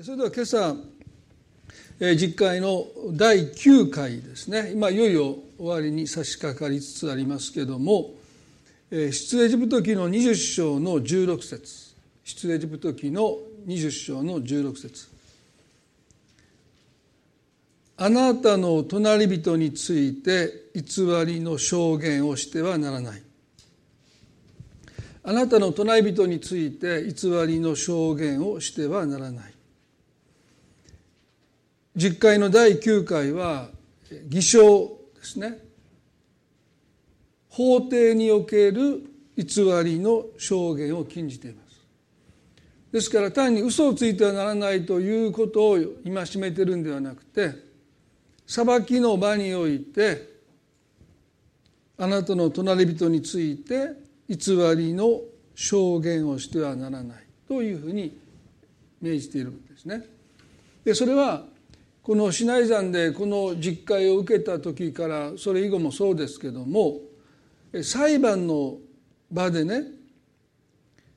それでは今朝実会の第9回ですね。今いよいよ終わりに差し掛かりつつありますけれども出エジプト記の20章の16節。出エジプト記の20章の16節。あなたの隣人について偽りの証言をしてはならない。あなたの隣人について偽りの証言をしてはならない。実会の第9回は偽証ですね法廷における偽りの証言を禁じていますですから単に嘘をついてはならないということを戒めてるんではなくて裁きの場においてあなたの隣人について偽りの証言をしてはならないというふうに命じているんですね。でそれはこのシナイ山でこの実会を受けた時からそれ以後もそうですけども裁判の場でね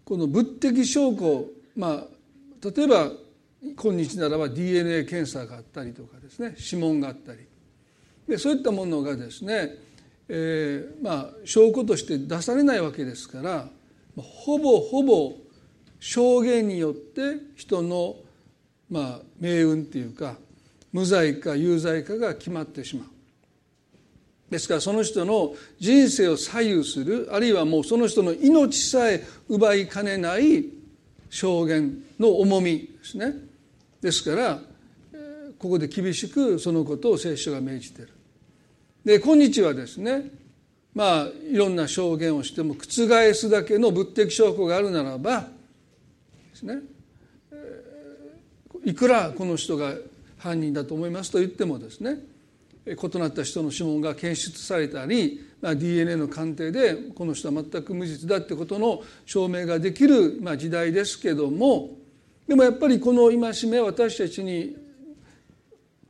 この物的証拠まあ例えば今日ならば DNA 検査があったりとかですね指紋があったり。でそういったものがですね、えー、まあ証拠として出されないわけですからほぼほぼ証言によって人のまあ命運っていうか無罪か有罪かが決まってしまう。ですからその人の人生を左右するあるいはもうその人の命さえ奪いかねない証言の重みですね。ですからここで厳しくそのことを聖書が命じている。で今日はですねまあいろんな証言をしても覆すだけの物的証拠があるならばですねいくらこの人が犯人だと思いますと言ってもですね異なった人の指紋が検出されたり、まあ、DNA の鑑定でこの人は全く無実だってことの証明ができる、まあ、時代ですけどもでもやっぱりこの戒めは私たちに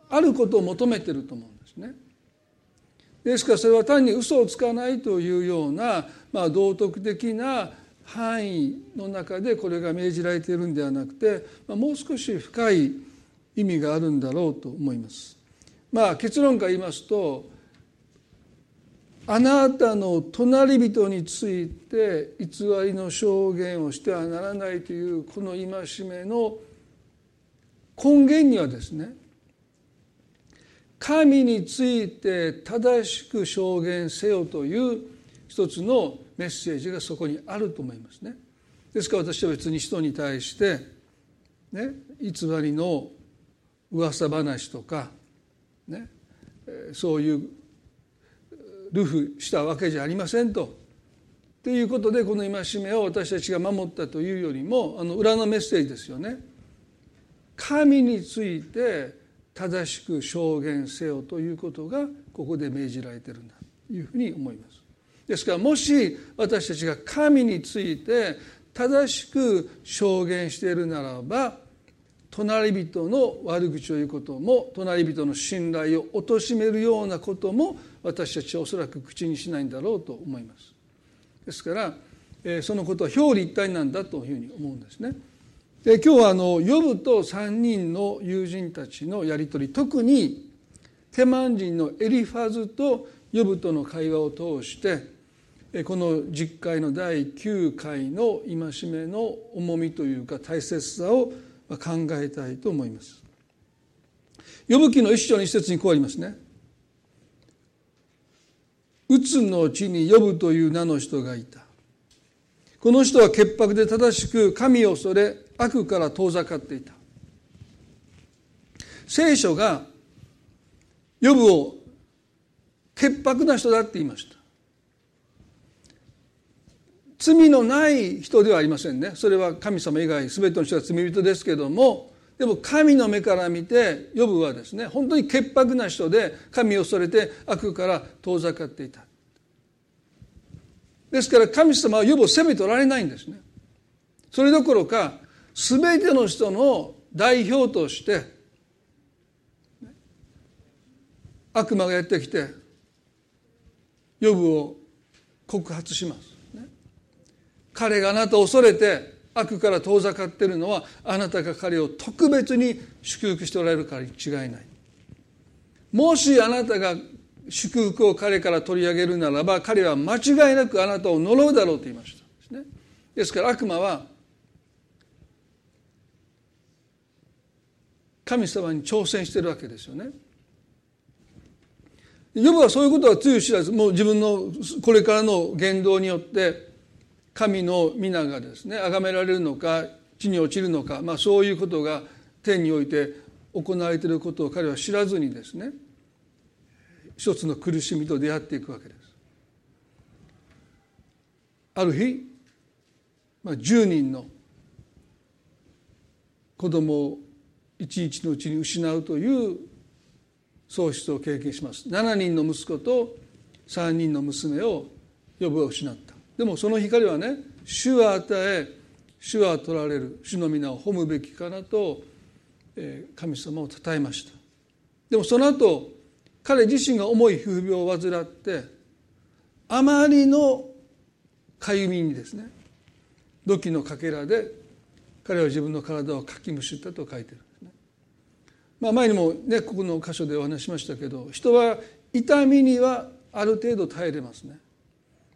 あることを求めてると思うんですね。ですからそれは単に嘘をつかないというような、まあ、道徳的な範囲の中でこれが命じられているんではなくて、まあ、もう少し深い意味があるんだろうと思います。まあ結論から言いますとあなたの隣人について偽りの証言をしてはならないというこの戒めの根源にはですね神について正しく証言せよという一つのメッセージがそこにあると思いますね。ですから私は別に人に対してね偽りの噂話とか、ね、そういうルフしたわけじゃありませんと。ということでこの戒めを私たちが守ったというよりもあの裏のメッセージですよね。神について正しく証言せよということがここで命じられてるんだというふうに思います。ですからもし私たちが神について正しく証言しているならば隣人の悪口を言うことも隣人の信頼を貶めるようなことも私たちはおそらく口にしないんだろうと思います。ですから、そのことは表裏一体なんだというふうに思うんですね。で今日はあのヨブと3人の友人たちのやり取り特にテマン人のエリファズとヨブとの会話を通してこの実会の第9回の戒めの重みというか大切さを考えたいと思います。呼ぶ記の一章の一節にこうありますね。うつの地に呼ぶという名の人がいた。この人は潔白で正しく神を恐れ悪から遠ざかっていた。聖書が呼ぶを潔白な人だって言いました。罪のない人ではありませんね。それは神様以外全ての人が罪人ですけどもでも神の目から見てヨブはですね本当に潔白な人で神を恐れて悪から遠ざかっていた。ですから神様はヨブを責めておられないんですね。それどころか全ての人の代表として悪魔がやってきてヨブを告発します。彼があなたを恐れて悪から遠ざかっているのはあなたが彼を特別に祝福しておられるからに違いない。もしあなたが祝福を彼から取り上げるならば彼は間違いなくあなたを呪うだろうと言いました。ですね。ですから悪魔は神様に挑戦してるわけですよね。ヨブはそういうことはつゆ知らずもう自分のこれからの言動によって神の皆がですね崇められるのか地に落ちるのか、まあ、そういうことが天において行われていることを彼は知らずにですね一つの苦しみと出会っていくわけです。ある日、まあ、10人の子供を一日のうちに失うという喪失を経験します7人の息子と3人の娘を呼ぶを失ったでもその光はね主は与え主は取られる主の皆を褒むべきかなと神様を称えましたでもその後彼自身が重い皮膚病を患ってあまりのかゆみにですね土器のかけらで彼は自分の体をかきむしったと書いてるんですね。まあ、前にもねここの箇所でお話しましたけど人は痛みにはある程度耐えれますね。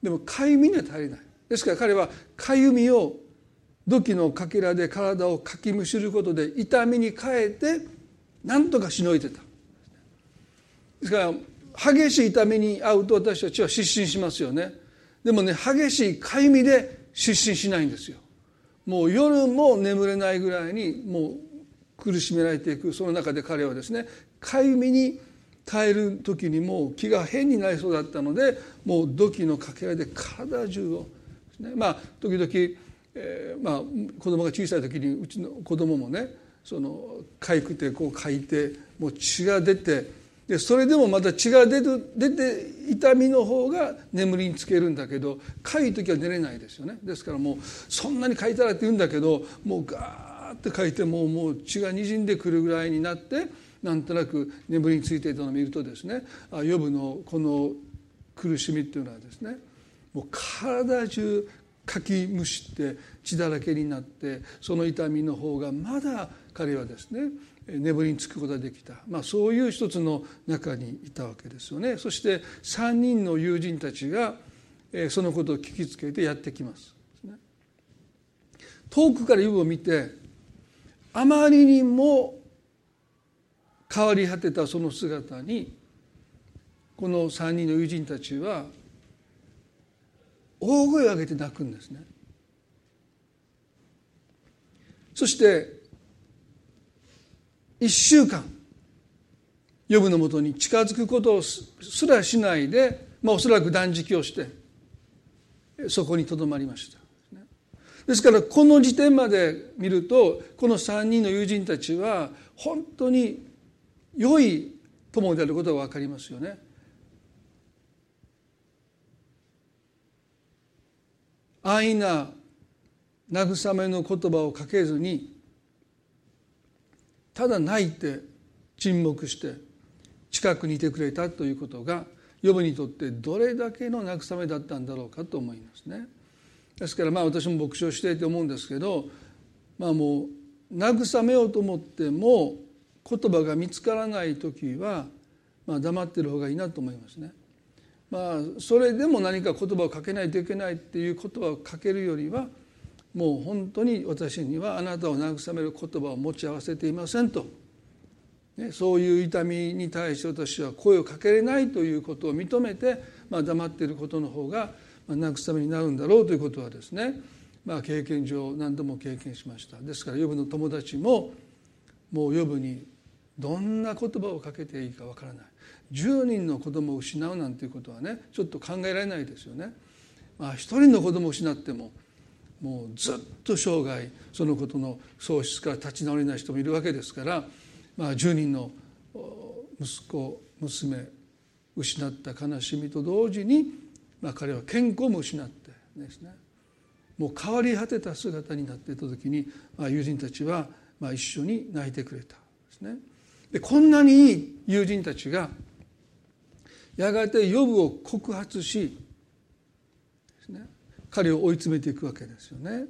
でもかゆみには足りない。ですから彼はかゆみを土器のかけらで体をかきむしることで痛みに変えて何とかしのいでた。ですから激しい痛みに遭うと私たちは失神しますよね。でもね激しいかゆみで失神しないんですよ。もう夜も眠れないぐらいにもう苦しめられていくその中で彼はですねかゆみに耐える時にもう気が変になりそうだったのでもう土器のかけらで体中を、ね、まあ時々、えー、まあ子供が小さい時にうちの子供もねそのかゆくてこうかいてもう血が出てでそれでもまた血が出る出て痛みの方が眠りにつけるんだけどかゆい時は寝れないですよね。ですからもうそんなにかいたらって言うんだけどもうガーッてかいてもうもう血がにじんでくるぐらいになってなんとなく眠りについていたのを見るとですね予部のこの苦しみっていうのはですねもう体中かきむしって血だらけになってその痛みの方がまだ彼はですね眠りにつくことができた、まあ、そういう一つの中にいたわけですよね。そして3人の友人たちがそのことを聞きつけてやってきます。遠くから湯を見てあまりにも変わり果てたその姿にこの3人の友人たちは大声を上げて泣くんですね。そして1週間ヨブのもとに近づくことをすらしないで、まあ、おそらく断食をしてそこにとどまりました。ですからこの時点まで見るとこの3人の友人たちは本当に良い友であることが分かりますよね。安易な慰めの言葉をかけずにただ泣いて沈黙して近くにいてくれたということがヨブにとってどれだけの慰めだったんだろうかと思いますね。ですからまあ私も牧師をしていて思うんですけどまあもう慰めようと思っても言葉が見つからない時は、まあ、黙ってる方がいいなと思いますね。まあ、それでも何か言葉をかけないといけないっていう言葉をかけるよりはもう本当に私にはあなたを慰める言葉を持ち合わせていませんと、ね、そういう痛みに対して私は声をかけれないということを認めて、まあ、黙っていることの方が慰めになるんだろうということはですね、まあ、経験上何度も経験しましたですから予部の友達ももう予部にどんな言葉をかけていいかわからない10人の子供を失うなんていうことはねちょっと考えられないですよね。まあ、1人の子供を失ってももうずっと生涯そのことの喪失から立ち直れない人もいるわけですから、まあ、10人の息子娘失った悲しみと同時に、まあ、彼は健康も失ってですねもう変わり果てた姿になっていた時に、まあ、友人たちはまあ一緒に泣いてくれたんですね。でこんなにいい友人たちがやがて予部を告発し、ね、彼を追い詰めていくわけですよね。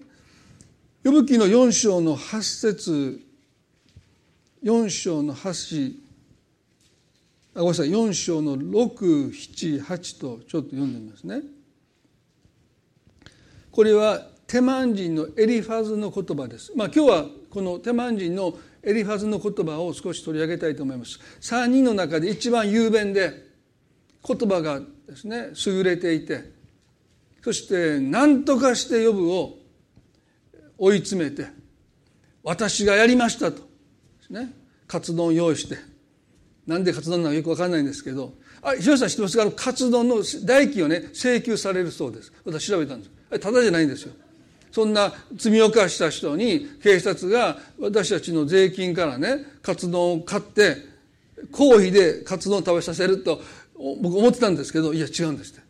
呼ぶ記の4章の8節4章の8あごめんなさい4章の678とちょっと読んでみますね。これはテマン人のエリファズの言葉です。まあ今日はこのテマン人のエリファズの言葉を少し取り上げたいと思います。3人の中で一番雄弁で言葉がですね優れていてそして何とかして呼ぶを追い詰めて私がやりましたとですねカツ丼用意してなんでカツ丼なのかよく分かんないんですけどあ広瀬さん知ってますか？カツ丼の代金をね請求されるそうです。私調べたんです。ただじゃないんですよ。そんな罪を犯した人に警察が私たちの税金からねカツ丼を買って公費でカツ丼を食べさせると僕思ってたんですけどいや違うんですって。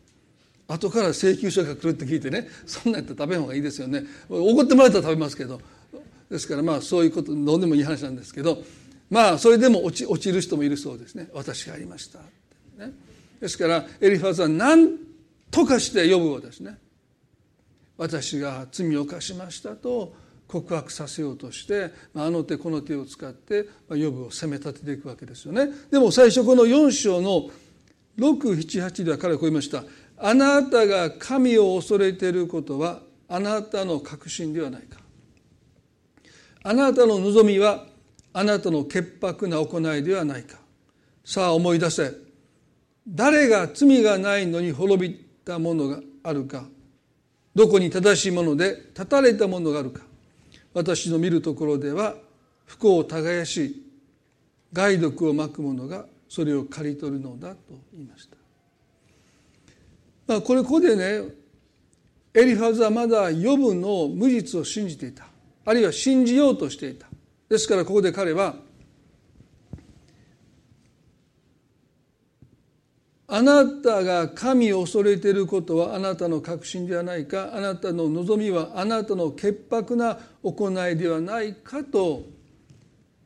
後から請求書が来るって聞いてねそんなんやったら食べん方がいいですよね。怒ってもらったら食べますけど。ですからまあそういうことどうでもいい話なんですけどまあそれでも落ち落ちる人もいるそうですね。私がやりました、ね、ですからエリファズは何とかして呼ぶをですね。私が罪を犯しましたと告白させようとしてあの手この手を使って呼ぶを責め立てていくわけですよね。でも最初この4章の678では彼はこう言いました。あなたが神を恐れていることはあなたの確信ではないか。あなたの望みはあなたの潔白な行いではないか。さあ思い出せ。誰が罪がないのに滅びたものがあるか。どこに正しいもので断たれたものがあるか。私の見るところでは不幸を耕し害毒をまく者がそれを刈り取るのだと言いました。まあ、これここでねエリファズはまだ予部の無実を信じていた。あるいは信じようとしていた。ですからここで彼はあなたが神を恐れていることはあなたの確信ではないか。あなたの望みはあなたの潔白な行いではないかと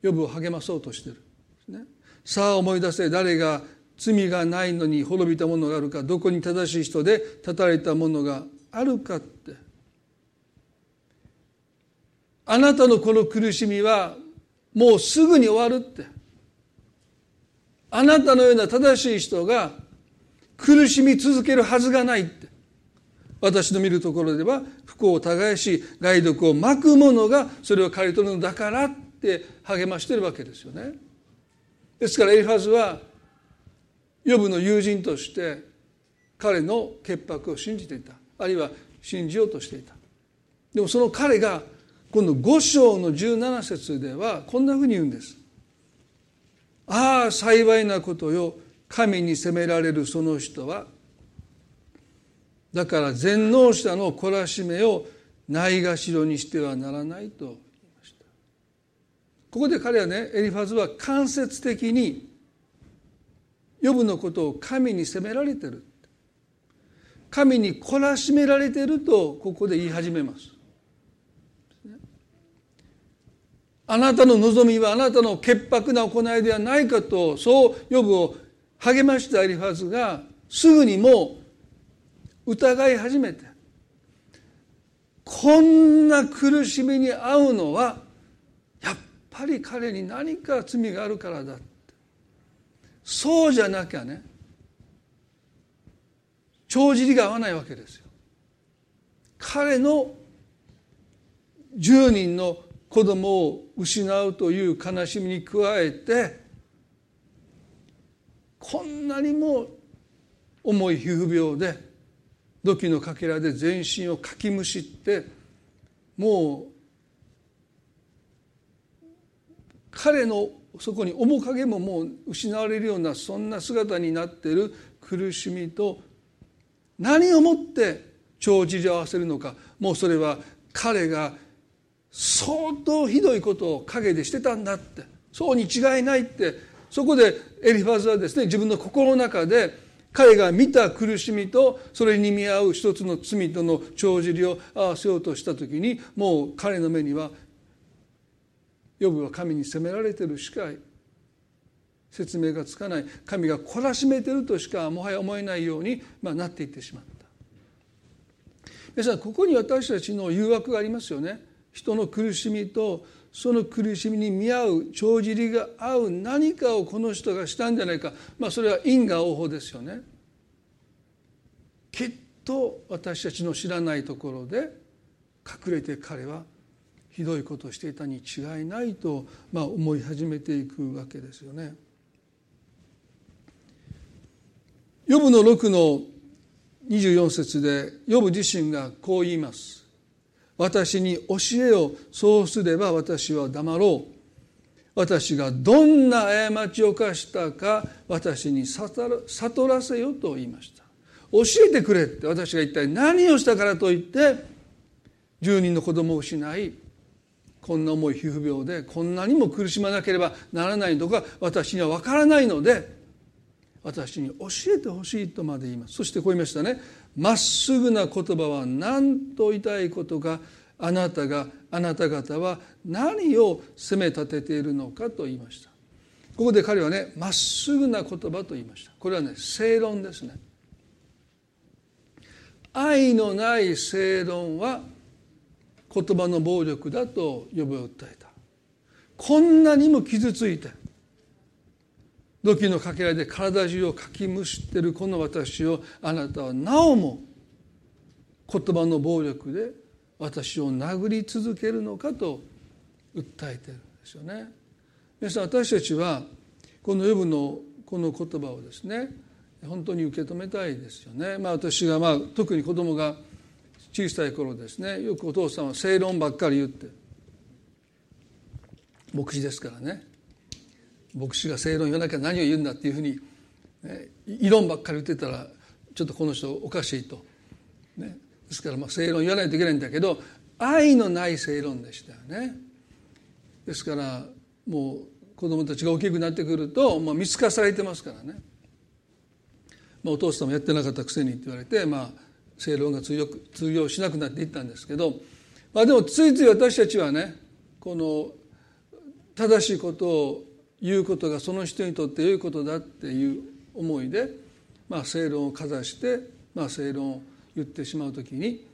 呼ぶを励まそうとしている、ね、さあ思い出せ誰が罪がないのに滅びたものがあるかどこに正しい人で断たれたものがあるかって。あなたのこの苦しみはもうすぐに終わるって。あなたのような正しい人が苦しみ続けるはずがないって。私の見るところでは不幸を耕し害毒をまく者がそれを刈り取るのだからって励ましてるわけですよね。ですからエリファズはヨブの友人として彼の潔白を信じていた。あるいは信じようとしていた。でもその彼が今度5章の17節ではこんなふうに言うんですああ幸いなことよ。神に責められるその人はだから全能者の懲らしめをないがしろにしてはならないと。言いましたここで彼はねエリファズは間接的にヨブのことを神に責められてる。神に懲らしめられてるとここで言い始めます。あなたの望みはあなたの潔白な行いではないかとそうヨブを励ましたエリファズがすぐにもう疑い始めてこんな苦しみに遭うのはやっぱり彼に何か罪があるからだそうじゃなきゃね帳尻が合わないわけですよ。彼の10人の子供を失うという悲しみに加えてこんなにも重い皮膚病で土器のかけらで全身をかきむしってもう彼のそこに面影ももう失われるようなそんな姿になっている苦しみと何をもって帳尻を合わせるのか。もうそれは彼が相当ひどいことを陰でしてたんだって。そうに違いないってそこでエリファズはですね自分の心の中で彼が見た苦しみとそれに見合う一つの罪との帳尻を合わせようとした時にもう彼の目にはヨブは神に責められてるしか説明がつかない神が懲らしめてるとしかもはや思えないように、まあ、なっていってしまった。皆さんここに私たちの誘惑がありますよね。人の苦しみとその苦しみに見合う帳尻が合う何かをこの人がしたんじゃないかまあそれは因果応報ですよね。きっと私たちの知らないところで隠れて彼はひどいことをしていたに違いないと、まあ、思い始めていくわけですよね。ヨブの6の24節でヨブ自身がこう言います。私に教えをそうすれば私は黙ろう。私がどんな過ちを犯したか私に悟らせよと言いました。教えてくれって私が一体何をしたからと言って10人の子供を失いこんな重い皮膚病でこんなにも苦しまなければならないとか私には分からないので私に教えてほしいとまで言いますそしてこう言いましたねまっすぐな言葉は何と言いたいことかあなたがあなた方は何を責め立てているのかと言いました。ここで彼はねまっすぐな言葉と言いました。これはね正論ですね。愛のない正論は言葉の暴力だと呼ぶを訴えた。こんなにも傷ついて土器のかけらで体中をかきむしってるこの私をあなたはなおも言葉の暴力で私を殴り続けるのかと訴えてるんですよね。皆さん私たちはこの呼ぶのこの言葉をですね本当に受け止めたいですよね。まあ、私が、まあ、特に子供が小さい頃ですねよくお父さんは正論ばっかり言って牧師ですからね牧師が正論言わなきゃ何を言うんだっていうふうに、ね、異論ばっかり言ってたらちょっとこの人おかしいと、ね、ですからまあ正論言わないといけないんだけど愛のない正論でしたよね。ですからもう子供たちが大きくなってくると、まあ、見透かされてますからね。まあ、お父さんもやってなかったくせにって言われて、まあ、正論が通用通用しなくなっていったんですけど、まあ、でもついつい私たちはねこの正しいことを言うことがその人にとって良いことだっていう思いで、まあ、正論をかざして、まあ、正論を言ってしまう時に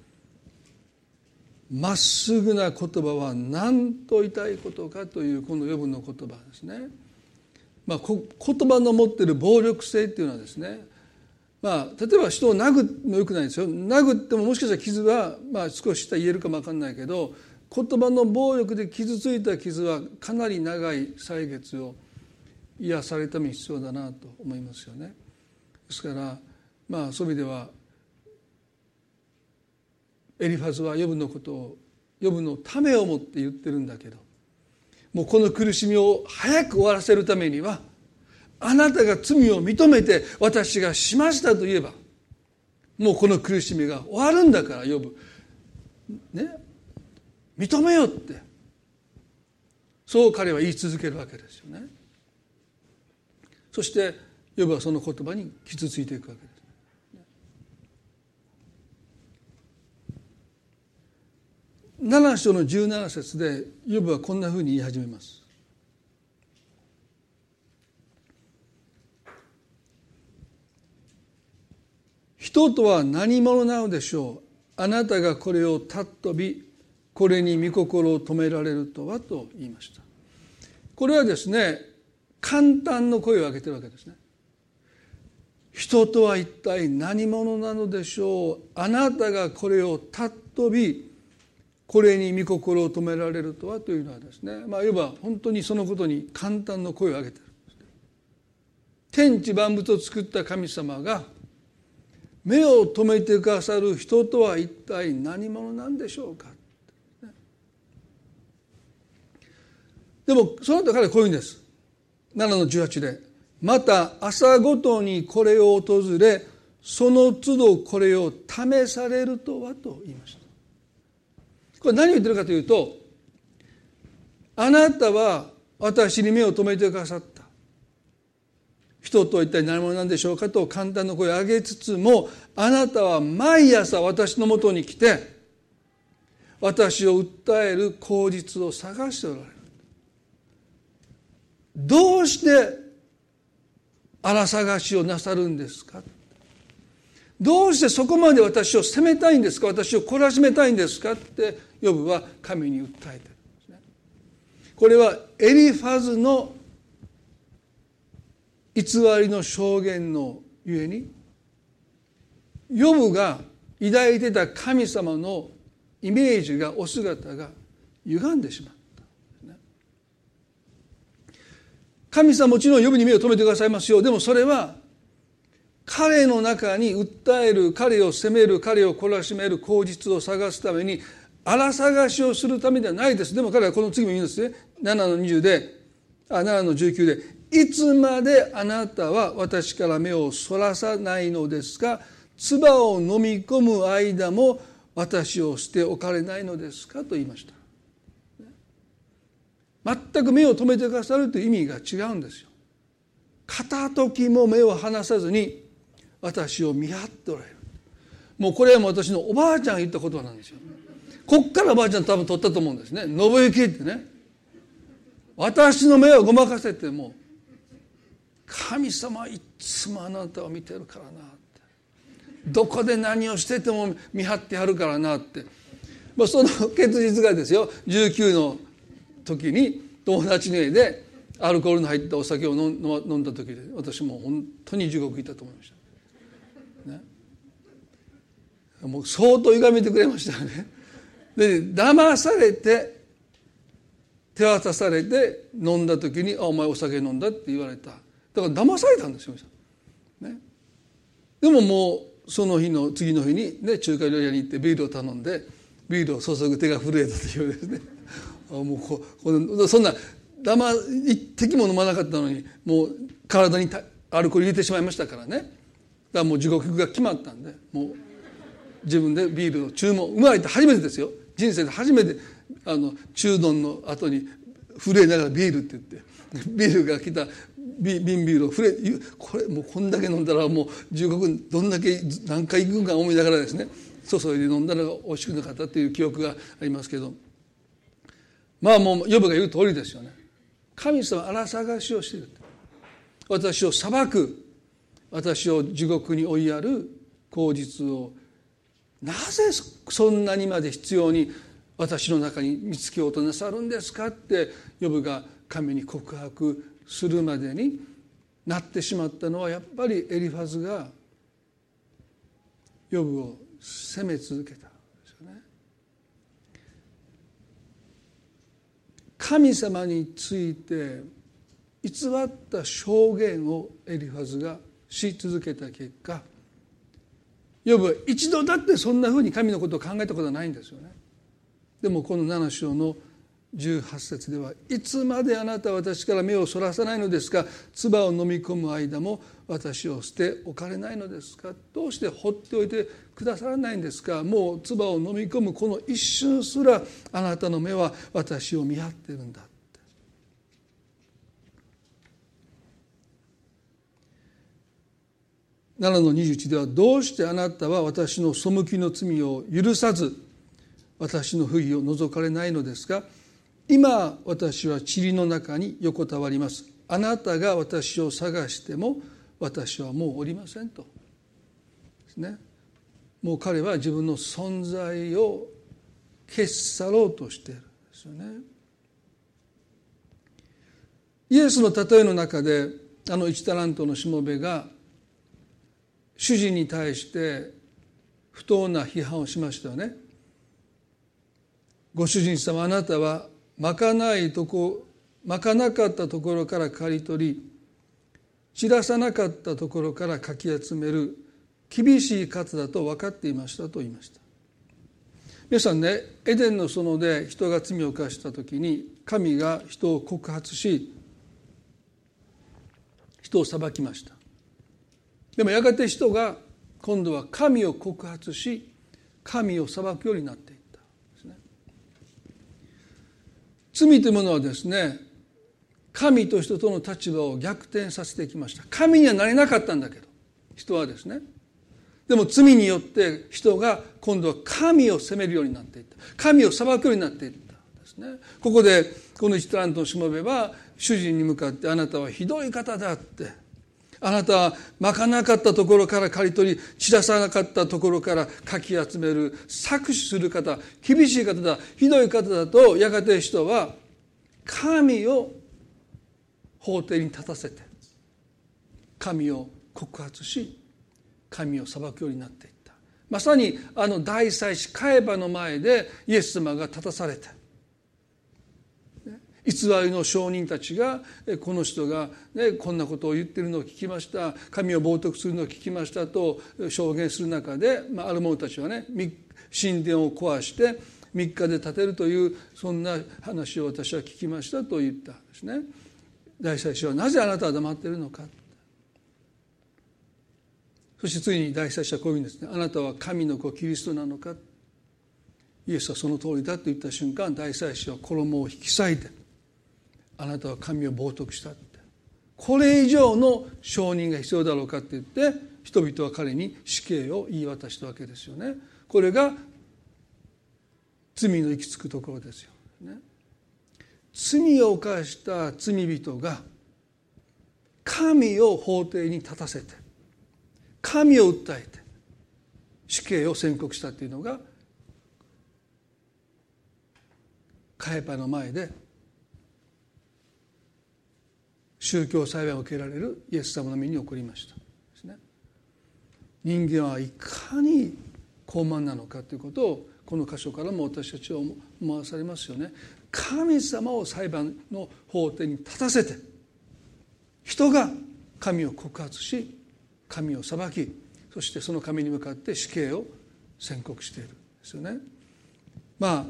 まっすぐな言葉は何と言いことかというこの余分の言葉ですね。まあ、言葉の持っている暴力性っていうのはですねまあ、例えば人を殴ってもよくないですよ殴ってももしかしたら傷は、まあ、少し下言えるかも分かんないけど言葉の暴力で傷ついた傷はかなり長い歳月を癒されるために必要だなと思いますよね。ですからまあそういう意味ではエリファズはヨブのことをヨブのためをもって言ってるんだけどもうこの苦しみを早く終わらせるためにはあなたが罪を認めて私がしましたと言えばもうこの苦しみが終わるんだから呼ぶね？認めよって。そう彼は言い続けるわけですよね。そして呼ぶはその言葉に傷ついていくわけです。7章の17節でヨブはこんなふうに言い始めます。人とは何者なのでしょう。あなたがこれを尊びこれに御心を止められるとはと言いました。これはですね簡単の声を上げてるわけですね。人とは一体何者なのでしょう？あなたがこれを尊びこれに御心を止められるとはというのはですねまあいわば本当にそのことに簡単の声を上げてる天地万物を作った神様が目を留めてくださる人とは一体何者なんでしょうか？でもその後彼はこういうんです。7の18でまた朝ごとにこれを訪れその都度これを試されるとはと言いました。これ何を言ってるかというとあなたは私に目を留めてくださった。人とは一体何者なんでしょうかと簡単な声を上げつつもあなたは毎朝私のもとに来て私を訴える口実を探しておられる。どうして荒探しをなさるんですか？どうしてそこまで私を責めたいんですか？私を懲らしめたいんですか？ってヨブは神に訴えてるんですね。これはエリファズの偽りの証言のゆえにヨブが抱いてた神様のイメージがお姿が歪んでしまった、神様もちろんヨブに目を留めてくださいますよでもそれは彼の中に訴える彼を責める彼を懲らしめる口実を探すために荒探しをするためではないです。でも彼はこの次も言うんですね。7の20であ7の19でいつまであなたは私から目をそらさないのですか？唾を飲み込む間も私を捨ておかれないのですか？と言いました。全く目を留めてくださるという意味が違うんですよ。片時も目を離さずに私を見張っておられる。もうこれはもう私のおばあちゃんが言った言葉なんですよ。こっからおばあちゃん多分取ったと思うんですね。信行ってね。私の目をごまかせても神様いつもあなたを見てるからなって。どこで何をしてても見張ってはるからなって、まあ、その結実がですよ。19の時に友達の家でアルコールの入ったお酒を飲んだ時で私も本当に地獄いたと思いました、ね、もう相当歪めてくれましたね。で騙されて手渡されて飲んだ時に「あお前お酒飲んだ」って言われた。だから騙されたんですよ、ね、でももうその日の次の日に、ね、中華料理屋に行ってビールを頼んでビールを注ぐ手が震えたというですね。もうここそんなま一滴も飲まなかったのにもう体にアルコール入れてしまいましたからね。だからもう地獄が決まったんでもう自分でビールを注文生まれて初めてですよ。人生で初めてあの中丼の後に震えながらビールって言ってビールが来た瓶ビビールを触れこれもうこんだけ飲んだらもう十国どんだけ何回行くんか思いながらですね注いで飲んだら美味しくなかったっていう記憶がありますけど。まあもうヨブが言う通りですよね。神様は荒探しをしている私を裁く。私を地獄に追いやる口実を。なぜそんなにまで必要に私の中に見つけようとなさるんですかって。ヨブが神に告白するまでになってしまったのはやっぱりエリファズがヨブを責め続けたんですよね。神様について偽った証言をエリファズがし続けた結果ヨブは一度だってそんなふうに神のことを考えたことはないんですよね。でもこの7章の18節ではいつまであなたは私から目をそらさないのですか唾を飲み込む間も私を捨ておかれないのですか？どうして放っておいてくださらないんですか？もう唾を飲み込むこの一瞬すらあなたの目は私を見張ってるんだって。7の21ではどうしてあなたは私の背きの罪を許さず私の不義を除かれないのですか？今私は塵の中に横たわります。あなたが私を探しても私はもうおりませんと。ですね。もう彼は自分の存在を消し去ろうとしている。んですよね。イエスの例えの中であの一タラントのしもべが主人に対して不当な批判をしましたよね。ご主人様あなたはまかないとこまかなかったところから刈り取り散らさなかったところからかき集める厳しい数だと分かっていましたと言いました。皆さんねエデンの園で人が罪を犯した時に神が人を告発し人を裁きました。でもやがて人が今度は神を告発し神を裁くようになっていったですね。罪というものはですね神と人との立場を逆転させてきました。神にはなれなかったんだけど。人はですね。でも罪によって人が今度は神を責めるようになっていった。神を裁くようになっていったですね。ここでこの一タラントのしもべは主人に向かってあなたはひどい方だって。あなたはまかなかったところから刈り取り散らさなかったところからかき集める搾取する方厳しい方だひどい方だとやがて人は神を法廷に立たせて神を告発し神を裁くようになっていった。まさにあの大祭司カエバの前でイエス様が立たされて偽りの証人たちがこの人が、ね、こんなことを言ってるのを聞きました。神を冒涜するのを聞きました。と証言する中で、まあ、ある者たちはね神殿を壊して3日で建てるというそんな話を私は聞きましたと言ったんですね。大祭司はなぜあなたは黙っているのか。そしてついに大祭司はこういうんですね。あなたは神の子キリストなのか。イエスはその通りだと言った瞬間大祭司は衣を引き裂いてあなたは神を冒涜したって。これ以上の承認が必要だろうかって言って人々は彼に死刑を言い渡したわけですよね。これが罪の行き着くところですよ、ね、罪を犯した罪人が神を法廷に立たせて神を訴えて死刑を宣告したというのがカエパの前で宗教裁判を受けられるイエス様の身に起こりました。人間はいかに高慢なのかということをこの箇所からも私たちは思わされますよね。神様を裁判の法廷に立たせて人が神を告発し神を裁きそしてその神に向かって死刑を宣告しているんですよね。ま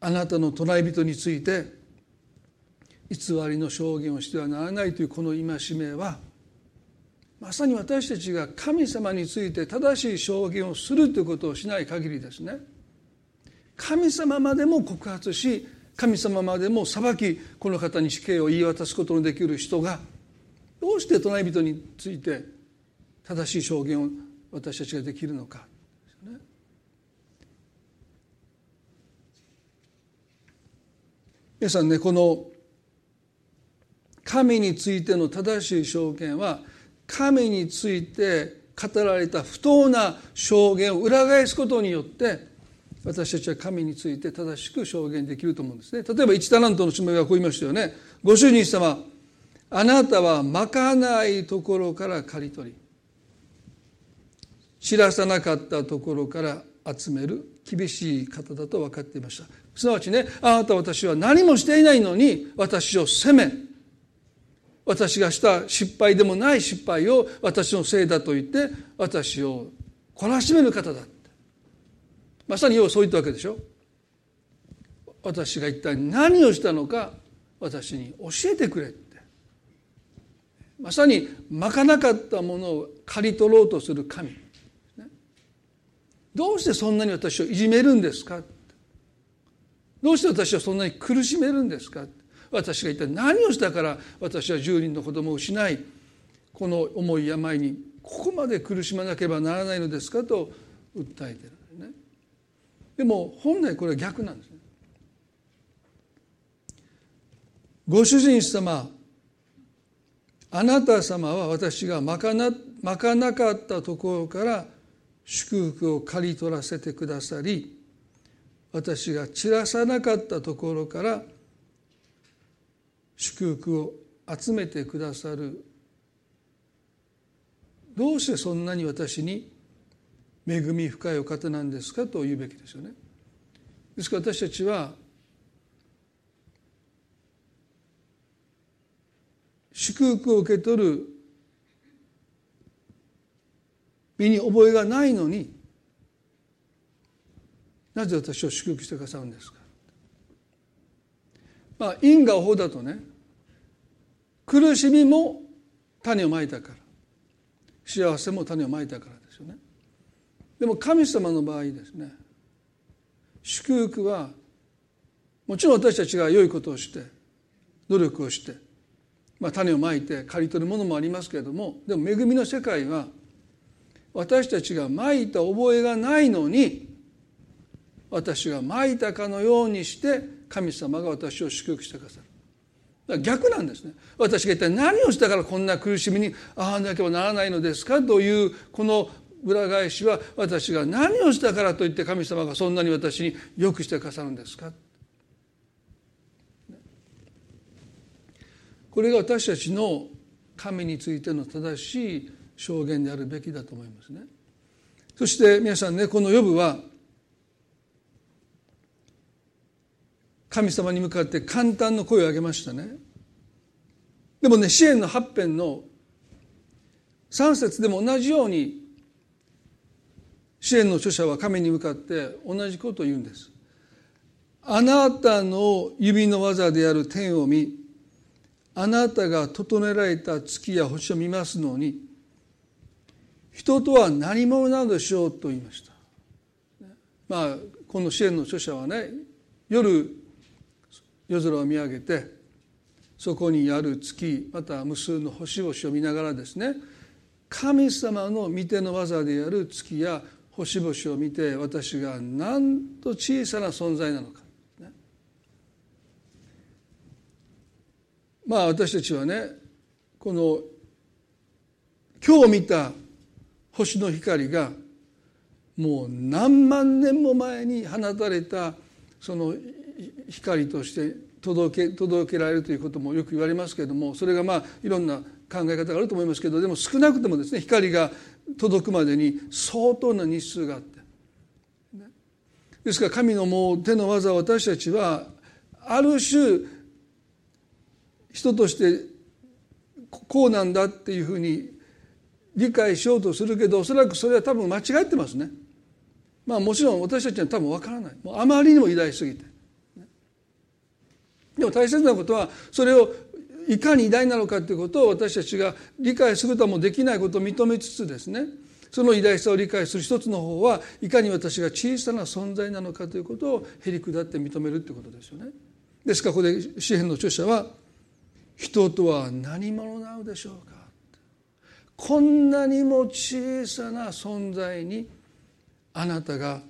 ああなたの隣人について偽りの証言をしてはならないというこの戒めはまさに私たちが神様について正しい証言をするということをしない限りですね。神様までも告発し神様までも裁きこの方に死刑を言い渡すことのできる人がどうして隣人について正しい証言を私たちができるのか。皆さんねこの神についての正しい証言は神について語られた不当な証言を裏返すことによって私たちは神について正しく証言できると思うんですね。例えば一タラントのしもべがこう言いましたよね。ご主人様、あなたはまかないところから刈り取り、知らさなかったところから集める厳しい方だと分かっていました。すなわちね、あなた私は何もしていないのに私を責め、私がした失敗でもない失敗を私のせいだと言って私を懲らしめる方だまさに要はそう言ったわけでしょ？私が一体何をしたのか私に教えてくれって。まさにまかなかったものを刈り取ろうとする神。どうしてそんなに私をいじめるんですか？どうして私をそんなに苦しめるんですか？私が一体何をしたから私は10人の子供を失いこの重い病にここまで苦しまなければならないのですかと訴えている。でも本来これは逆なんですね。ご主人様あなた様は私がまかなまかなかったところから祝福を刈り取らせてくださり私が散らさなかったところから祝福を集めてくださる。どうしてそんなに私に恵み深いお方なんですかと言うべきですよね。ですから私たちは祝福を受け取る身に覚えがないのになぜ私を祝福してくださるんですかまあ因果応報だとね苦しみも種をまいたから幸せも種をまいたからでも神様の場合ですね祝福はもちろん私たちが良いことをして努力をして、まあ、種をまいて刈り取るものもありますけれどもでも恵みの世界は私たちがまいた覚えがないのに私がまいたかのようにして神様が私を祝福してくださる。逆なんですね。私が一体何をしたからこんな苦しみに遭わなければならないのですか？というこの裏返しは私が何をしたからといって神様がそんなに私によくしてくださるんですか？これが私たちの神についての正しい証言であるべきだと思いますね。そして皆さんねこの予部は神様に向かって簡単の声を上げましたね。でもね支援の八編の3節でも同じように支援の著者は神に向かって同じことを言うんです。あなたの指の技である天を見あなたが整えられた月や星を見ますのに人とは何者なのでしょうと言いました。まあこの支援の著者はね夜夜空を見上げてそこにある月また無数の星々を見ながらですね神様の御手の技である月や星々を見て私がなんと小さな存在なのか、ね、まあ私たちはねこの今日見た星の光がもう何万年も前に放たれたその光として届け届けられるということもよく言われますけれどもそれがまあいろんな考え方があると思いますけどでも少なくともですね光が届くまでに相当な日数があってですから神のもう手の技を私たちはある種人としてこうなんだっていうふうに理解しようとするけどおそらくそれは多分間違ってますね。まあもちろん私たちには多分わからない。もうあまりにも偉大すぎて。でも大切なことはそれをいかに偉大なのかということを私たちが理解することはもうできないことを認めつつですねその偉大さを理解する一つの方はいかに私が小さな存在なのかということをへりくだって認めるということですよね。ですからここで詩篇の著者は「人とは何者なのでしょうか」こんなにも小さな存在にあなたが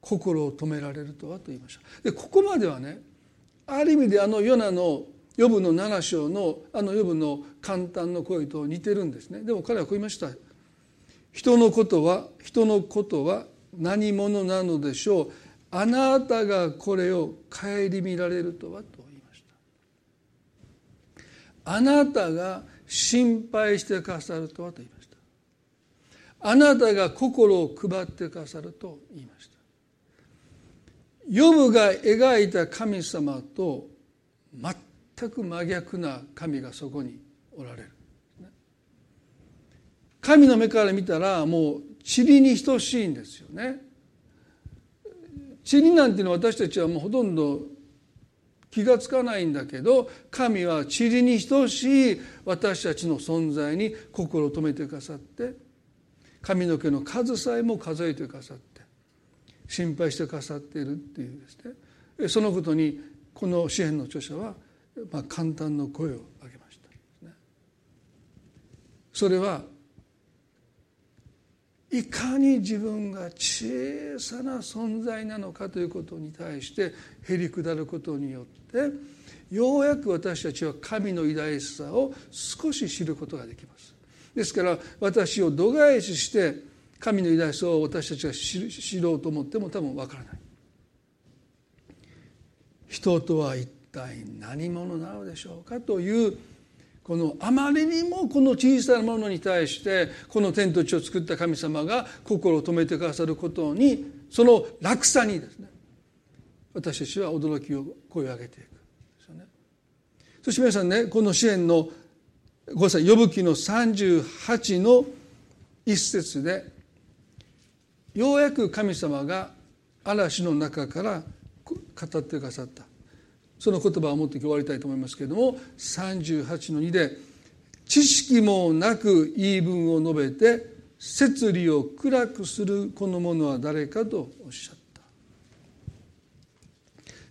心を止められるとはと言いましたでここまではねある意味であのヨナのヨブの7章のあのヨブの簡単の声と似てるんですね。でも彼はこう言いました。人のことは人のことは何者なのでしょう。あなたがこれを顧みられるとはと言いました。あなたが心配してくださるとはと言いました。あなたが心を配ってくださると言いました。ヨブが描いた神様と全く真逆な神がそこにおられる。神の目から見たらもう塵に等しいんですよね。塵なんていうのは私たちはもうほとんど気が付かないんだけど神は塵に等しい私たちの存在に心を止めてくださって髪の毛の数さえも数えてくださって心配してくださっているっていうですね。そのことにこの詩篇の著者は、まあ、簡単の声を上げました、それはいかに自分が小さな存在なのかということに対してへりくだることによってようやく私たちは神の偉大さを少し知ることができます。ですから私を度外視して神の偉大さを私たちが知ろうと思っても多分わからない人とは一体何者なのでしょうかというこのあまりにもこの小さなものに対してこの天と地を作った神様が心を止めてくださることにその落差にですね私たちは驚きを声を上げていくですよね。そして皆さんねこの支援のごめんなさい呼ぶ記の38の一節でようやく神様が嵐の中から語ってくださった。その言葉を持って今日終わりたいと思いますけれども38の2で「知識もなく言い分を述べて摂理を暗くするこの者は誰か」とおっしゃった。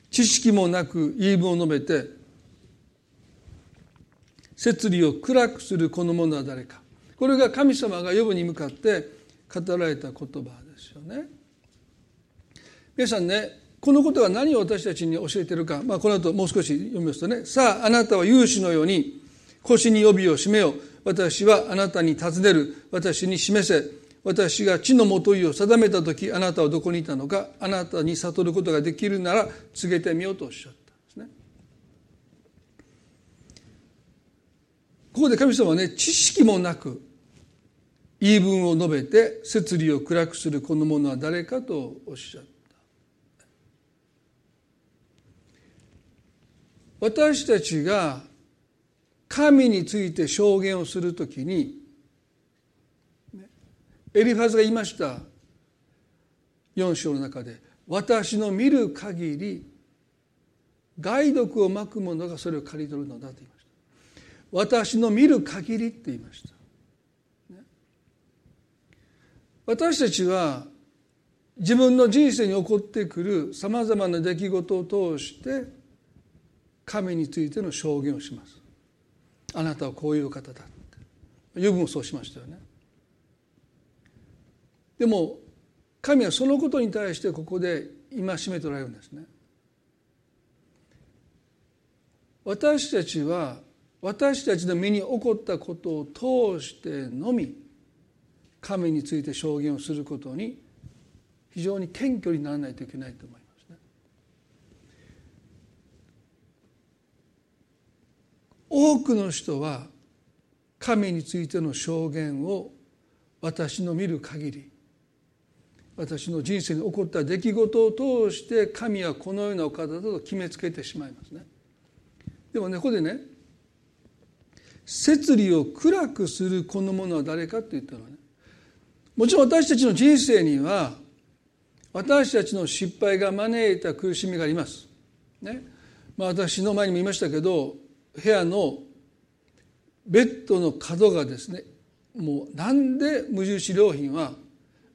知識もなく言い分を述べて摂理を暗くするこの者は誰か。これが神様が呼ぶに向かって語られた言葉。ですね。皆さんねこのことが何を私たちに教えてるか、まあ、この後もう少し読みますとね。さああなたは勇士のように腰に帯を締めよ私はあなたに尋ねる。私に示せ。私が地のもといを定めた時あなたはどこにいたのか。あなたに悟ることができるなら告げてみようとおっしゃったんですね。ここで神様はね知識もなく言い分を述べて摂理を暗くするこの者は誰かとおっしゃった。私たちが神について証言をするときにエリファズが言いました。4章の中で私の見る限り害毒をまく者がそれを刈り取るのだと言いました。私の見る限りって言いました、私たちは自分の人生に起こってくるさまざまな出来事を通して神についての証言をします。あなたはこういう方だって。ユブもそうしましたよね。でも神はそのことに対してここで戒めとられるんですね。私たちは私たちの身に起こったことを通してのみ神について証言をすることに非常に謙虚にならないといけないと思いますね。多くの人は神についての証言を私の見る限り私の人生に起こった出来事を通して神はこのようなお方だと決めつけてしまいますね。でもねここでね摂理を暗くするこのものは誰かって言ったのはねもちろん私たちの人生には私たちの失敗が招いた苦しみがあります。ね。まあ、私の前にも言いましたけど部屋のベッドの角がですねもうなんで無印良品は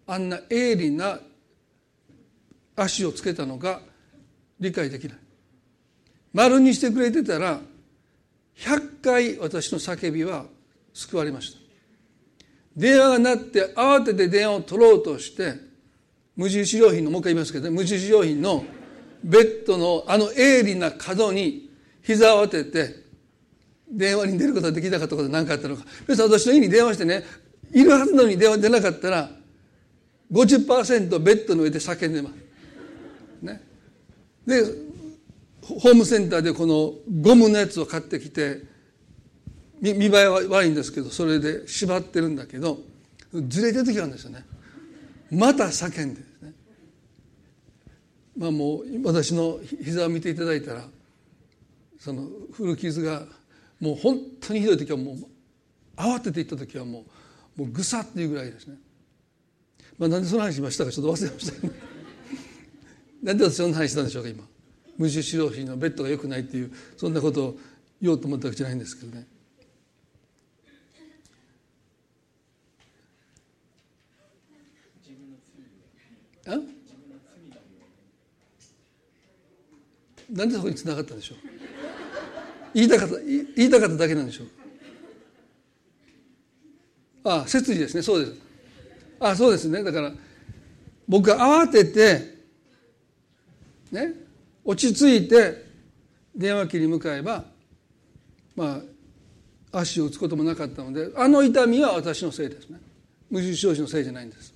あんな鋭利な足をつけたのか理解できない。丸にしてくれてたら100回私の叫びは救われました。電話が鳴って慌てて電話を取ろうとして無印良品のもう一回言いますけど、ね、無印良品のベッドのあの鋭利な角に膝を当てて電話に出ることができなかったことは何かあったのか別に私の家に電話してねいるはずなのに電話出なかったら50%ベッドの上で叫んでます。ね、でホームセンターでこのゴムのやつを買ってきて見栄えは悪いんですけどそれで縛ってるんだけどずれてる時があるんですよね。また叫んでですね。まあもう私の膝を見ていただいたらその古傷がもう本当にひどい時はもう慌てて行った時はもうもうぐさっていうぐらいですね。まあ、なんでその話しましたかちょっと忘れましたなんでそんな話したんでしょうか今無印良品のベッドが良くないっていうそんなことを言おうと思ったわけじゃないんですけどねあなんでそこにつながったんでしょう？言いたかった言いたかっただけなんでしょう？ああ切理ですね。そうです。ああそうですね。だから僕が慌ててね？落ち着いて電話機に向かえばまあ足を打つこともなかったのであの痛みは私のせいですね。無印良品のせいじゃないんです。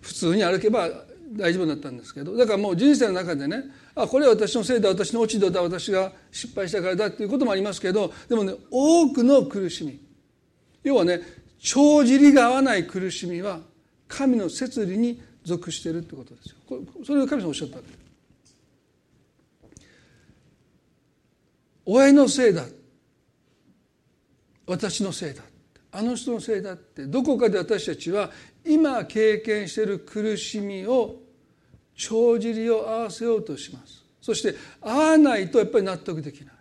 普通に歩けば大丈夫だったんですけどだからもう人生の中でねあこれは私のせいだ私の落ち度だ私が失敗したからだっていうこともありますけどでもね多くの苦しみ要はね帳尻が合わない苦しみは神の摂理に属しているってことですよ。それを神様おっしゃったわけ。です親のせいだ。私のせいだあの人のせいだって。どこかで私たちは今経験している苦しみを帳尻を合わせようとします。そして合わないとやっぱり納得できない。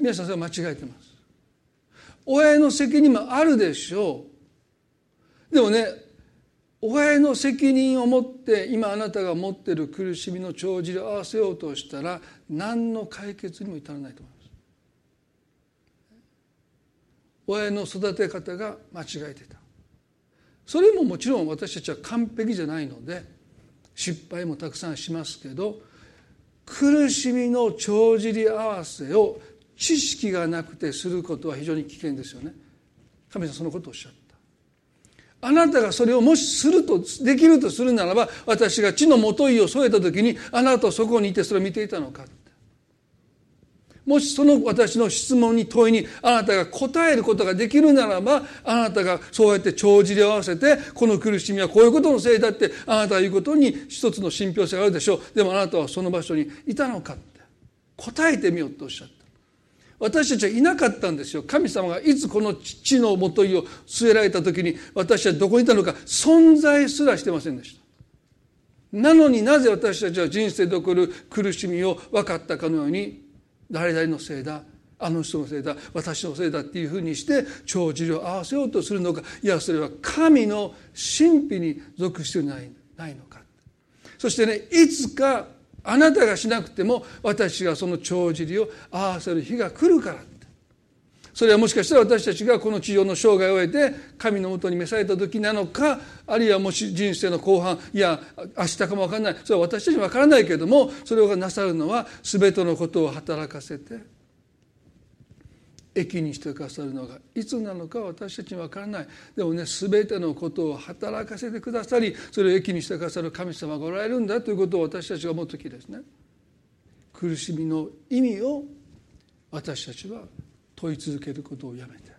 皆さんそれは間違えてます。親の責任もあるでしょう。でもね親の責任を持って今あなたが持っている苦しみの帳尻を合わせようとしたら何の解決にも至らないと思います親の育て方が間違えてた。それももちろん私たちは完璧じゃないので失敗もたくさんしますけど苦しみの帳尻合わせを知識がなくてすることは非常に危険ですよね。神様そのことをおっしゃった。あなたがそれをもしするとできるとするならば私が地のもといを添えた時にあなたはそこにいてそれを見ていたのか。もしその私の質問に問いにあなたが答えることができるならばあなたがそうやって帳尻を合わせてこの苦しみはこういうことのせいだってあなたが言うことに一つの信憑性があるでしょう。でもあなたはその場所にいたのかって。答えてみようとおっしゃった。私たちはいなかったんですよ。神様がいつこの地のもといを据えられた時に私はどこにいたのか存在すらしてませんでした。なのになぜ私たちは人生で起こる苦しみを分かったかのように誰々のせいだあの人のせいだ私のせいだっていうふうにして帳尻を合わせようとするのか。いやそれは神の神秘に属してない。ないのか。そしてねいつかあなたがしなくても私がその帳尻を合わせる日が来るから。それはもしかしたら私たちがこの地上の生涯を終えて神のもとに召された時なのかあるいはもし人生の後半いや明日かも分からない。それは私たちに分からないけれどもそれがなさるのは全てのことを働かせて益にしてくださるのがいつなのか私たちに分からない。でもね全てのことを働かせてくださりそれを益にしてくださる神様がおられるんだということを私たちが思う時ですね。苦しみの意味を私たちは問い続けることをやめて。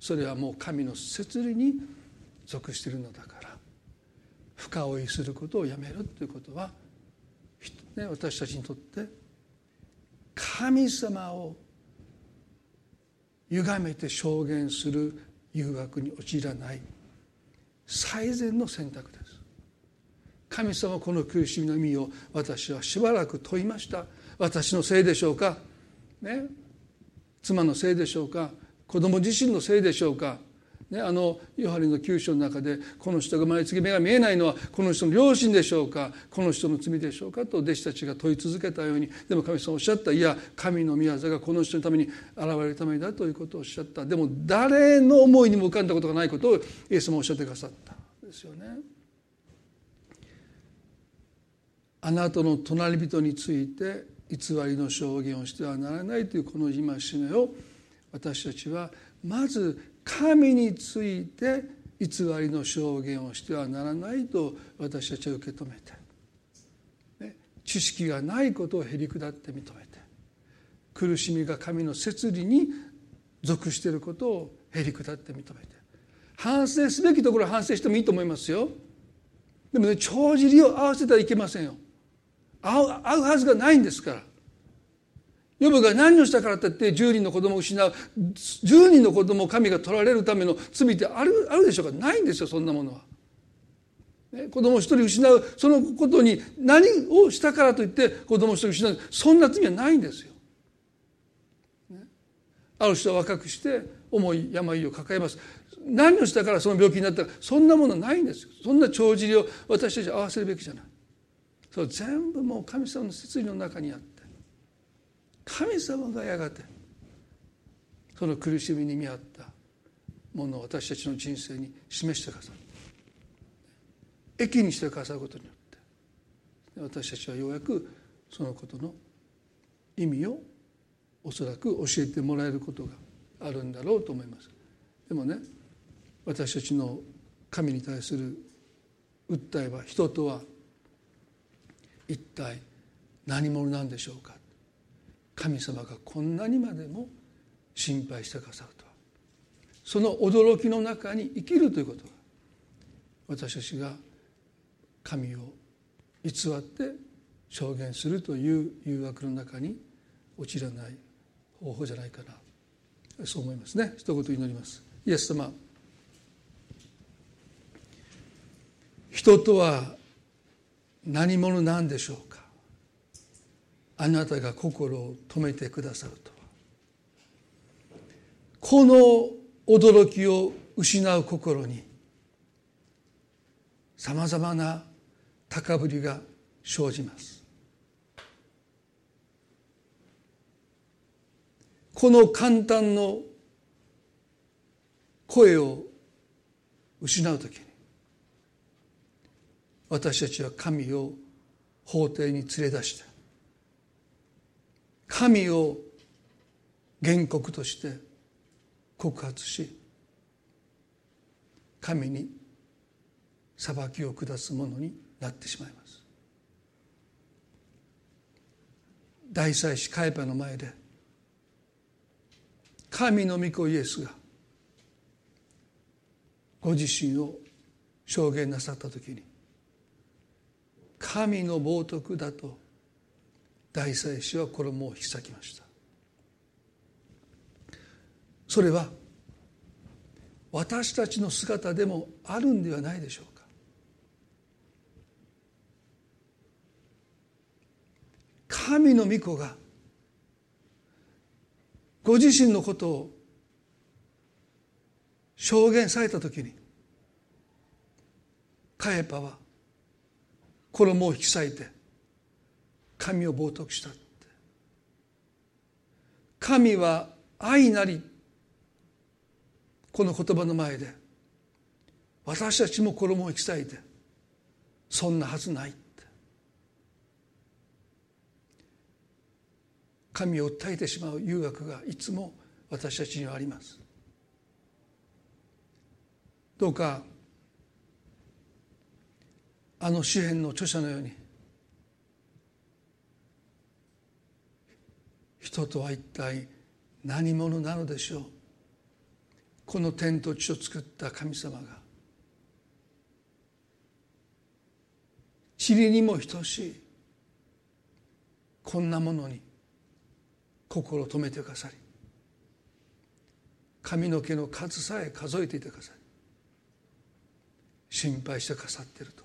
それはもう神の摂理に属しているのだから。深追いすることをやめるということは、ね、私たちにとって神様を歪めて証言する誘惑に陥らない最善の選択です。神様この苦しみの意味を私はしばらく問いました。私のせいでしょうか？ね？妻のせいでしょうか？子供自身のせいでしょうか、ね、あのヨハネの九章の中でこの人が毎月目が見えないのはこの人の良心でしょうか？この人の罪でしょうか？と弟子たちが問い続けたようにでも神様おっしゃった。いや神の御業がこの人のために現れるためだということをおっしゃった。でも誰の思いにも浮かんだことがないことをイエスもおっしゃってくださった。んですよね。あなたの隣人について偽りの証言をしてはならないというこの戒めを私たちはまず神について偽りの証言をしてはならないと私たちは受け止めて、ね、知識がないことをへり下って認めて苦しみが神の摂理に属していることをへり下って認めて反省すべきところ反省してもいいと思いますよ。でもね帳尻を合わせてはいけませんよ。会う会うはずがないんですからヨブが何をしたからといって10人の子供を失う10人の子供を神が取られるための罪ってあるあるでしょうか？ないんですよそんなものは。ね、子供を一人失うそのことに何をしたからといって子供を一人失うそんな罪はないんですよ。ね、ある人は若くして重い病を抱えます。何をしたからその病気になったかそんなものないんですよ。そんな帳尻を私たちは合わせるべきじゃない。そう全部もう神様の摂理の中にあって神様がやがてその苦しみに見合ったものを私たちの人生に示してくださる。益にしてくださることによって私たちはようやくそのことの意味をおそらく教えてもらえることがあるんだろうと思います。でもね私たちの神に対する訴えは人とは一体何者なんでしょうか。神様がこんなにまでも心配してくださるとは。その驚きの中に生きるということが私たちが神を偽って証言するという誘惑の中に陥らない方法じゃないかな。そう思いますね。一言祈ります。イエス様。人とは何者なんでしょうか？あなたが心を止めてくださると。この驚きを失う心にさまざまな高ぶりが生じます。この簡単の声を失う時に私たちは神を法廷に連れ出して神を原告として告発し神に裁きを下すものになってしまいます。大祭司カイパの前で神の御子イエスがご自身を証言なさった時に神の冒涜だと大祭司は衣を引き裂きました。それは私たちの姿でもあるんではないでしょうか。神の御子がご自身のことを証言された時にカエパは衣を引き裂いて神を冒涜したって。神は愛なりこの言葉の前で私たちも衣を引き裂いてそんなはずないって。神を訴えてしまう誘惑がいつも私たちにはあります。どうかあの詩篇の著者のように人とは一体何者なのでしょう。この天と地を作った神様が塵にも等しいこんなものに心を止めてくださり髪の毛の数さえ数えていてください心配してくださっていると。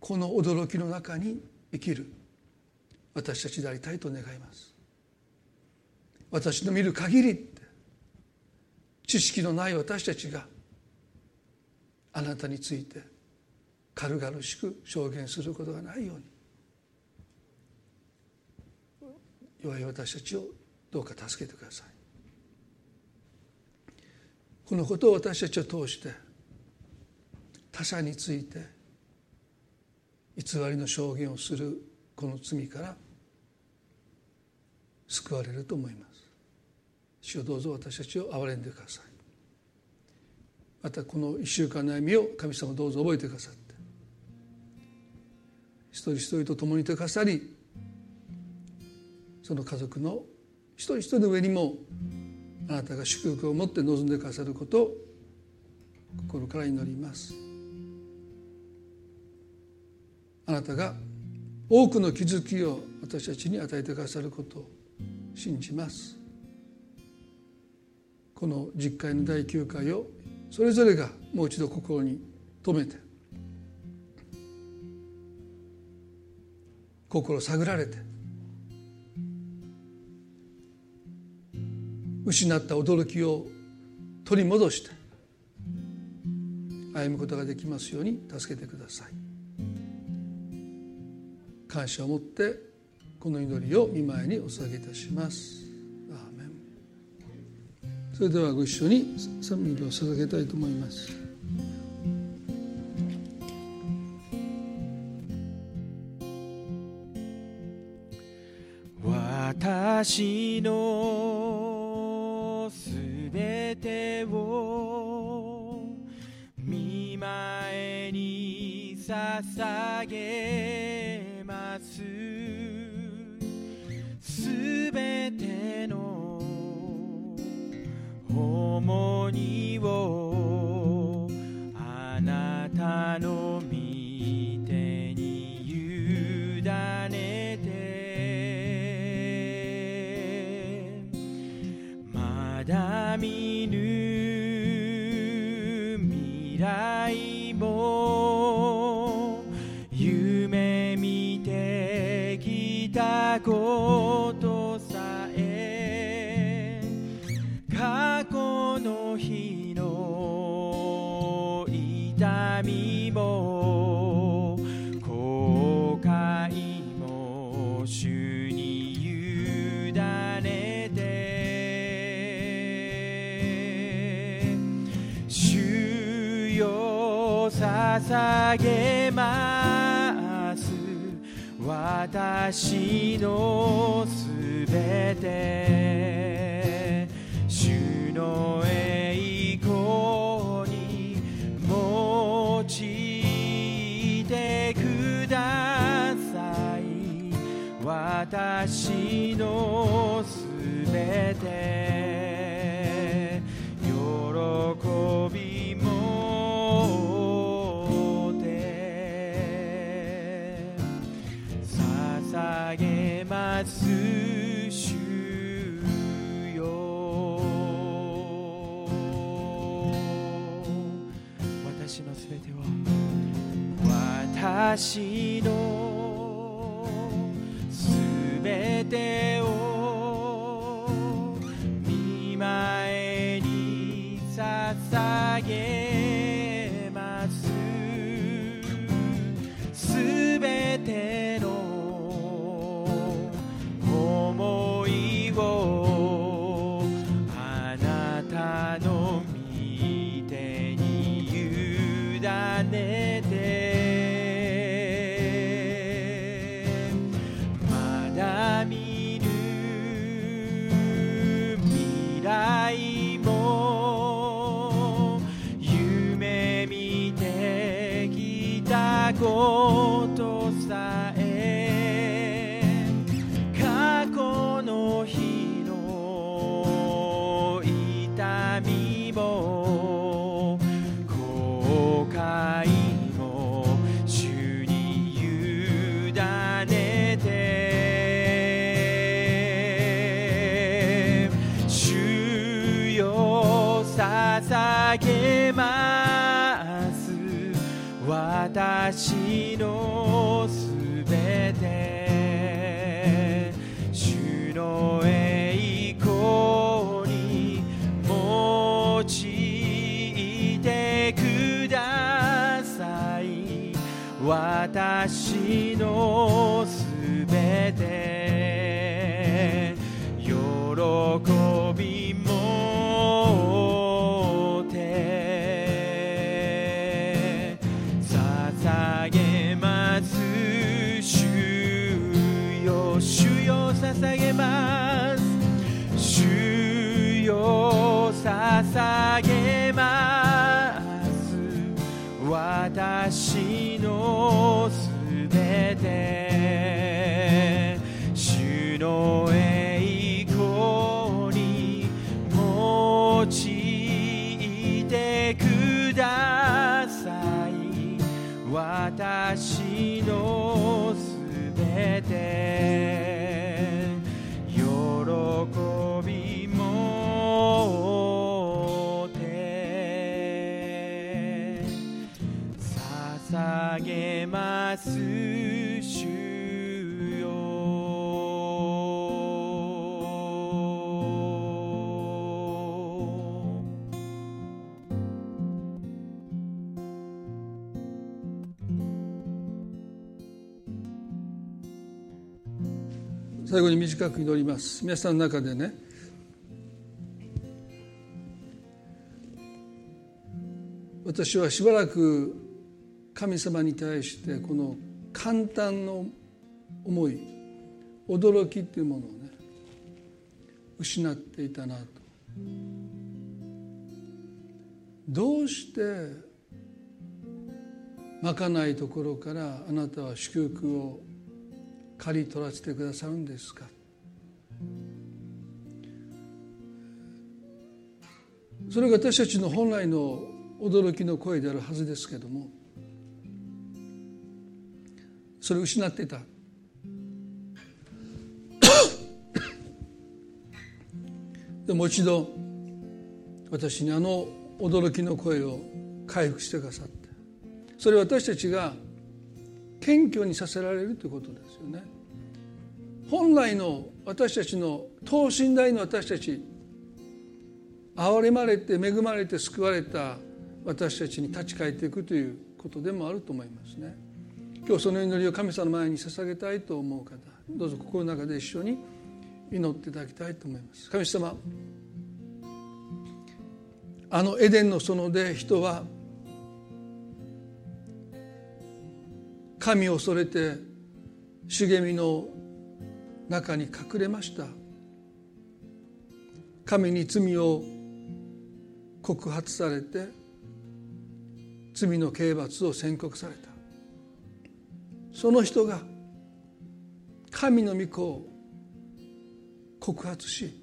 この驚きの中に生きる。私たちでありたいと願います。私の見る限り知識のない私たちがあなたについて軽々しく証言することがないように。弱い私たちをどうか助けてください。このことを私たちを通して他者について偽りの証言をするこの罪から救われると思います。主をどうぞ私たちを憐れんでください。またこの一週間の歩みを神様どうぞ覚えてくださって一人一人と共にいてくださりその家族の一人一人の上にもあなたが祝福を持って望んでくださることを心から祈ります。あなたが多くの気づきを私たちに与えてくださることを信じます。この実会の第9回をそれぞれがもう一度心に留めて心探られて失った驚きを取り戻して歩むことができますように助けてください。感謝を持ってこの祈りを見舞いにお捧げいたしますそれではご一緒に賛美を捧げたいと思います。私のすべてを見舞いに捧げ重荷を私のすべて。主の栄光に用いてください。私のてを私のすべて。捧最後に短く祈ります。皆さんの中でね。私はしばらく神様に対してこの簡単の思い驚きっていうものをね失っていたなと。どうしてまかないところからあなたは祝福を刈り取らせてくださるんですか？それが私たちの本来の驚きの声であるはずですけどもそれを失っていた。でもう一度私にあの驚きの声を回復してくださってそれは私たちが謙虚にさせられるということですよね。本来の私たちの等身大の私たち憐れまれて恵まれて救われた私たちに立ち返っていくということでもあると思いますね。今日その祈りを神様の前に捧げたいと思う方どうぞ心の中で一緒に祈っていただきたいと思います。神様あのエデンの園で人は神を恐れて茂みの中に隠れました。神に罪を告発されて罪の刑罰を宣告された。その人が神の御子を告発し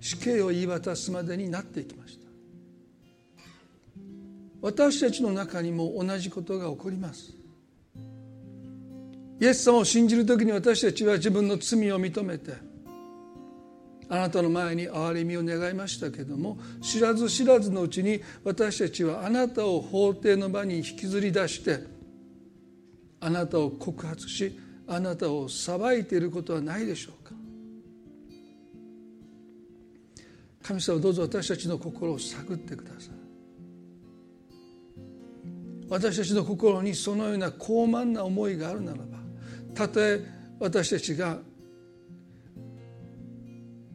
死刑を言い渡すまでになっていきました。私たちの中にも同じことが起こります。イエス様を信じる時に私たちは自分の罪を認めてあなたの前に憐れみを願いましたけれども知らず知らずのうちに私たちはあなたを法廷の場に引きずり出してあなたを告発しあなたを裁いていることはないでしょうか。神様どうぞ私たちの心を探ってください。私たちの心にそのような高慢な思いがあるならばたとえ私たちが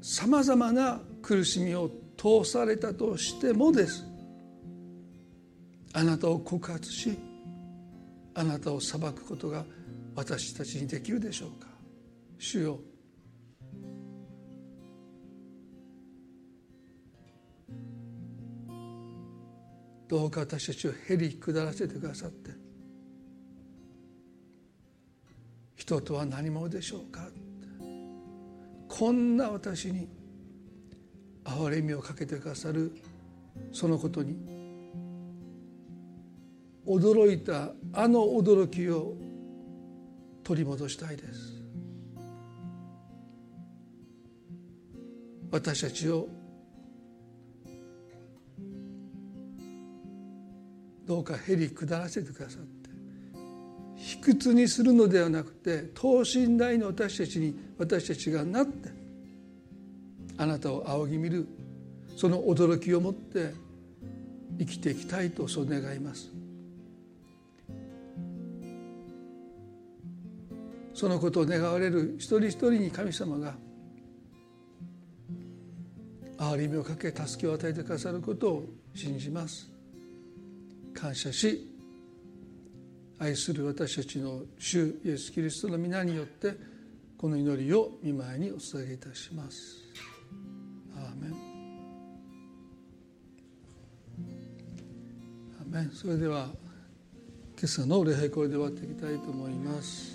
さまざまな苦しみを通されたとしてもです。あなたを告発しあなたを裁くことが私たちにできるでしょうか。主よ。どうか私たちをへり下らせてくださって。人とは何者でしょうか？こんな私に憐れみをかけてくださるそのことに驚いたあの驚きを取り戻したいです。私たちをどうかへり下らせてくださって卑屈にするのではなくて等身大の私たちに私たちがなってあなたを仰ぎ見るその驚きを持って生きていきたいとそう願います。そのことを願われる一人一人に神様が憐れみをかけ助けを与えてくださることを信じます。感謝し愛する私たちの主イエス・キリストの皆によってこの祈りを見舞いにお伝えいたします。アーメンアーメンそれでは今朝の礼拝これで終わっていきたいと思います。